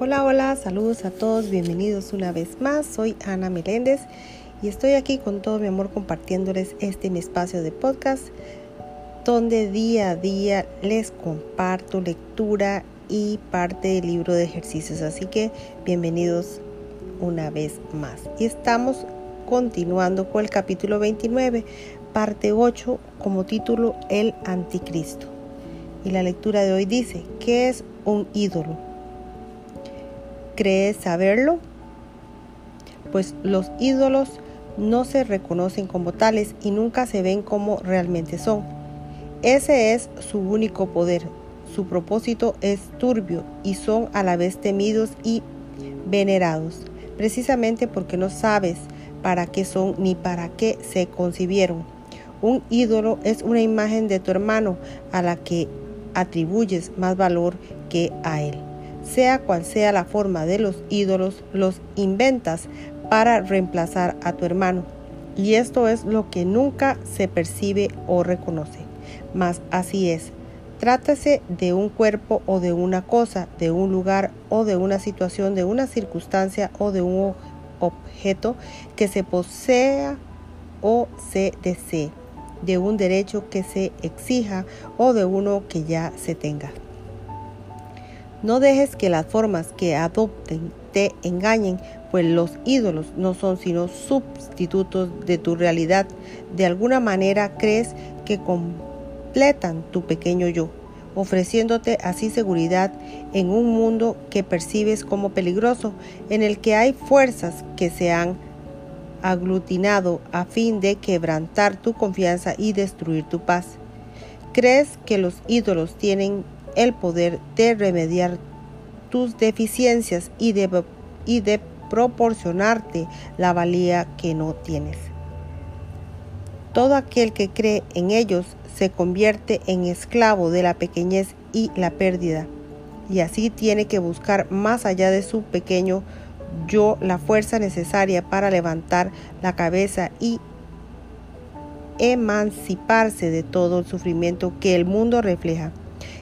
Hola, hola, saludos a todos, bienvenidos una vez más. Soy Ana Meléndez y estoy aquí con todo mi amor compartiéndoles este mi espacio de podcast donde día a día les comparto lectura y parte del libro de ejercicios. Así que bienvenidos una vez más. Y estamos continuando con el capítulo 29, parte 8, como título El Anticristo. Y la lectura de hoy dice, ¿qué es un ídolo? ¿Crees saberlo? Pues los ídolos no se reconocen como tales y nunca se ven como realmente son. Ese es su único poder. Su propósito es turbio y son a la vez temidos y venerados, precisamente porque no sabes para qué son ni para qué se concibieron. Un ídolo es una imagen de tu hermano a la que atribuyes más valor que a él sea cual sea la forma de los ídolos, los inventas para reemplazar a tu hermano. Y esto es lo que nunca se percibe o reconoce. Mas así es. Trátase de un cuerpo o de una cosa, de un lugar o de una situación, de una circunstancia o de un objeto que se posea o se desee, de un derecho que se exija o de uno que ya se tenga. No dejes que las formas que adopten te engañen, pues los ídolos no son sino sustitutos de tu realidad. De alguna manera crees que completan tu pequeño yo, ofreciéndote así seguridad en un mundo que percibes como peligroso, en el que hay fuerzas que se han aglutinado a fin de quebrantar tu confianza y destruir tu paz. Crees que los ídolos tienen el poder de remediar tus deficiencias y de, proporcionarte la valía que no tienes. Todo aquel que cree en ellos se convierte en esclavo de la pequeñez y la pérdida, y así tiene que buscar más allá de su pequeño yo la fuerza necesaria para levantar la cabeza y emanciparse de todo el sufrimiento que el mundo refleja.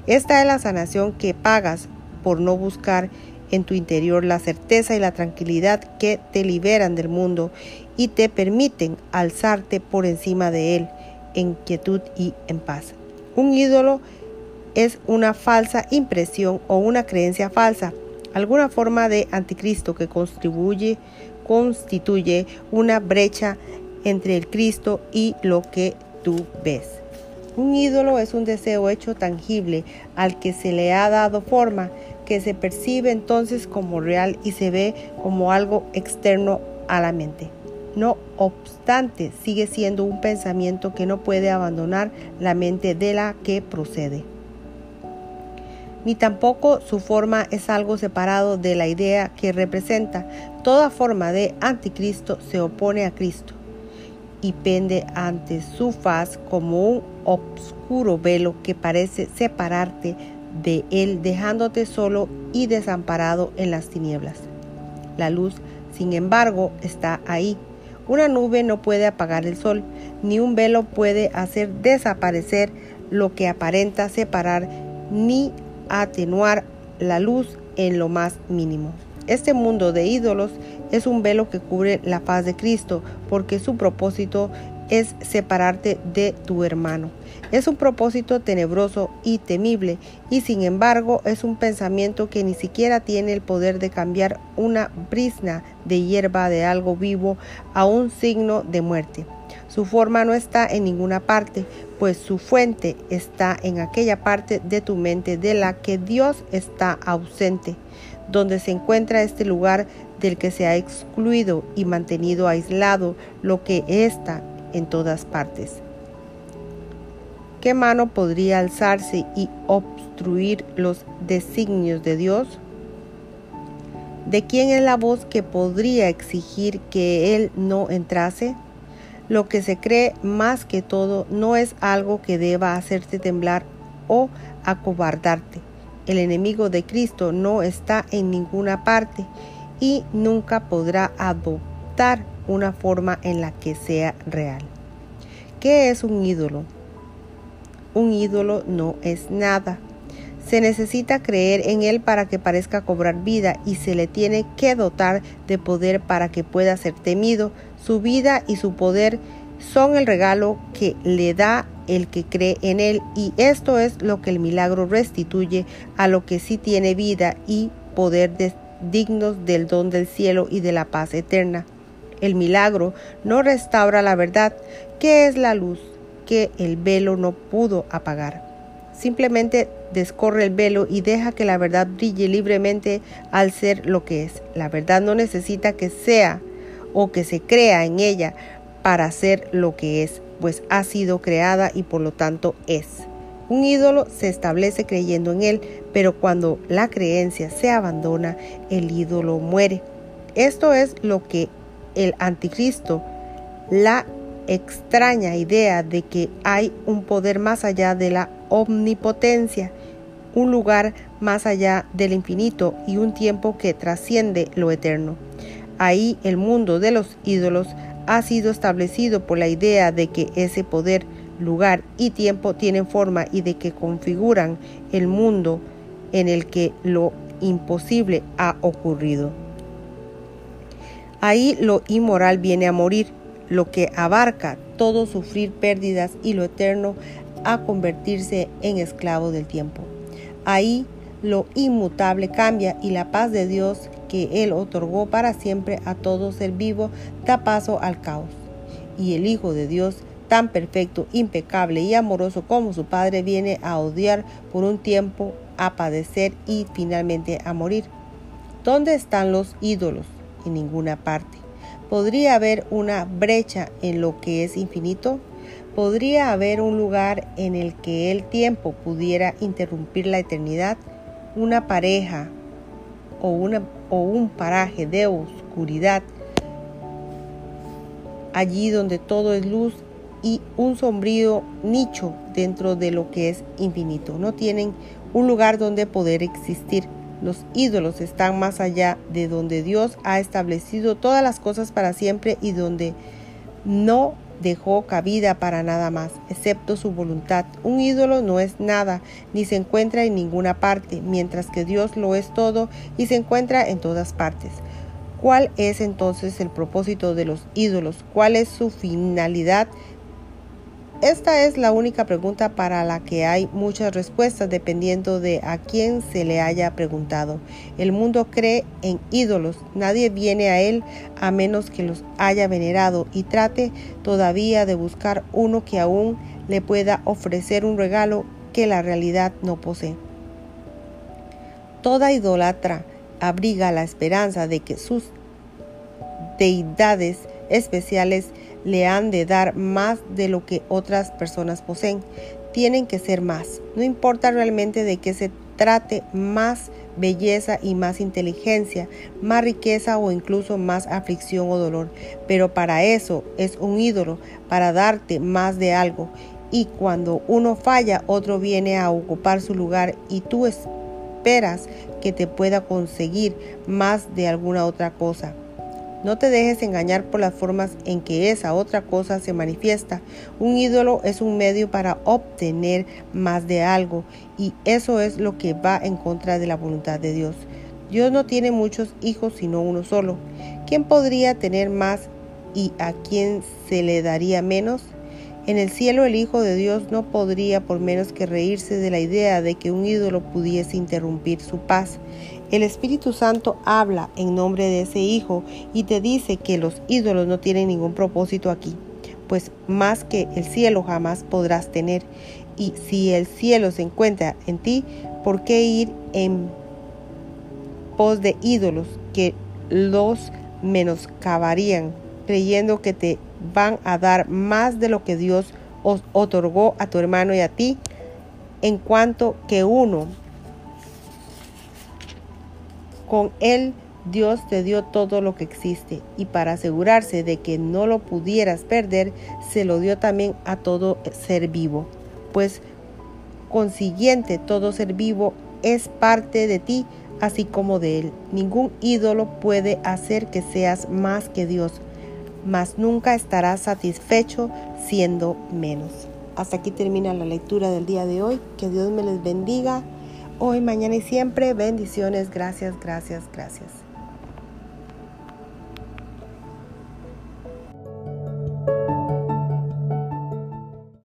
Esta es la sanación que pagas por no buscar en tu interior la certeza y la tranquilidad que te liberan del mundo y te permiten alzarte por encima de él en quietud y en paz. Un ídolo es una falsa impresión o una creencia falsa, alguna forma de anticristo que contribuye, constituye una brecha entre el Cristo y lo que tú ves. Un ídolo es un deseo hecho tangible al que se le ha dado forma, que se percibe entonces como real y se ve como algo externo a la mente. No obstante, sigue siendo un pensamiento que no puede abandonar la mente de la que procede. Ni tampoco su forma es algo separado de la idea que representa. Toda forma de anticristo se opone a Cristo y pende ante su faz como un obscuro velo que parece separarte de él, dejándote solo y desamparado en las tinieblas. La luz, sin embargo, está ahí. Una nube no puede apagar el sol, ni un velo puede hacer desaparecer lo que aparenta separar, ni atenuar la luz en lo más mínimo. Este mundo de ídolos es un velo que cubre la paz de Cristo, porque su propósito es separarte de tu hermano. Es un propósito tenebroso y temible, y sin embargo es un pensamiento que ni siquiera tiene el poder de cambiar una brisna de hierba de algo vivo a un signo de muerte. Su forma no está en ninguna parte, pues su fuente está en aquella parte de tu mente de la que Dios está ausente donde se encuentra este lugar del que se ha excluido y mantenido aislado lo que está en todas partes. ¿Qué mano podría alzarse y obstruir los designios de Dios? ¿De quién es la voz que podría exigir que Él no entrase? Lo que se cree más que todo no es algo que deba hacerte temblar o acobardarte el enemigo de Cristo no está en ninguna parte y nunca podrá adoptar una forma en la que sea real. ¿Qué es un ídolo? Un ídolo no es nada. Se necesita creer en él para que parezca cobrar vida y se le tiene que dotar de poder para que pueda ser temido. Su vida y su poder son el regalo que le da el que cree en él y esto es lo que el milagro restituye a lo que sí tiene vida y poder dignos del don del cielo y de la paz eterna. El milagro no restaura la verdad, que es la luz que el velo no pudo apagar. Simplemente descorre el velo y deja que la verdad brille libremente al ser lo que es. La verdad no necesita que sea o que se crea en ella para ser lo que es, pues ha sido creada y por lo tanto es. Un ídolo se establece creyendo en él, pero cuando la creencia se abandona, el ídolo muere. Esto es lo que el anticristo, la extraña idea de que hay un poder más allá de la omnipotencia, un lugar más allá del infinito y un tiempo que trasciende lo eterno. Ahí el mundo de los ídolos ha sido establecido por la idea de que ese poder, lugar y tiempo tienen forma y de que configuran el mundo en el que lo imposible ha ocurrido. Ahí lo inmoral viene a morir, lo que abarca todo sufrir pérdidas y lo eterno a convertirse en esclavo del tiempo. Ahí lo inmutable cambia y la paz de Dios que Él otorgó para siempre a todo ser vivo da paso al caos. Y el Hijo de Dios, tan perfecto, impecable y amoroso como su Padre, viene a odiar por un tiempo, a padecer y finalmente a morir. ¿Dónde están los ídolos? En ninguna parte. ¿Podría haber una brecha en lo que es infinito? ¿Podría haber un lugar en el que el tiempo pudiera interrumpir la eternidad? Una pareja o, o un paraje de oscuridad, allí donde todo es luz y un sombrío nicho dentro de lo que es infinito. No tienen un lugar donde poder existir. Los ídolos están más allá de donde Dios ha establecido todas las cosas para siempre y donde no dejó cabida para nada más, excepto su voluntad. Un ídolo no es nada, ni se encuentra en ninguna parte, mientras que Dios lo es todo y se encuentra en todas partes. ¿Cuál es entonces el propósito de los ídolos? ¿Cuál es su finalidad? Esta es la única pregunta para la que hay muchas respuestas dependiendo de a quién se le haya preguntado. El mundo cree en ídolos, nadie viene a él a menos que los haya venerado y trate todavía de buscar uno que aún le pueda ofrecer un regalo que la realidad no posee. Toda idolatra abriga la esperanza de que sus deidades especiales le han de dar más de lo que otras personas poseen. Tienen que ser más. No importa realmente de qué se trate, más belleza y más inteligencia, más riqueza o incluso más aflicción o dolor. Pero para eso es un ídolo, para darte más de algo. Y cuando uno falla, otro viene a ocupar su lugar y tú esperas que te pueda conseguir más de alguna otra cosa. No te dejes engañar por las formas en que esa otra cosa se manifiesta. Un ídolo es un medio para obtener más de algo y eso es lo que va en contra de la voluntad de Dios. Dios no tiene muchos hijos sino uno solo. ¿Quién podría tener más y a quién se le daría menos? En el cielo el Hijo de Dios no podría por menos que reírse de la idea de que un ídolo pudiese interrumpir su paz. El Espíritu Santo habla en nombre de ese Hijo y te dice que los ídolos no tienen ningún propósito aquí, pues más que el cielo jamás podrás tener. Y si el cielo se encuentra en ti, ¿por qué ir en pos de ídolos que los menoscabarían, creyendo que te van a dar más de lo que Dios os otorgó a tu hermano y a ti, en cuanto que uno con él Dios te dio todo lo que existe y para asegurarse de que no lo pudieras perder, se lo dio también a todo ser vivo. Pues consiguiente, todo ser vivo es parte de ti, así como de él. Ningún ídolo puede hacer que seas más que Dios, mas nunca estarás satisfecho siendo menos. Hasta aquí termina la lectura del día de hoy. Que Dios me les bendiga hoy, mañana y siempre. Bendiciones. Gracias, gracias, gracias.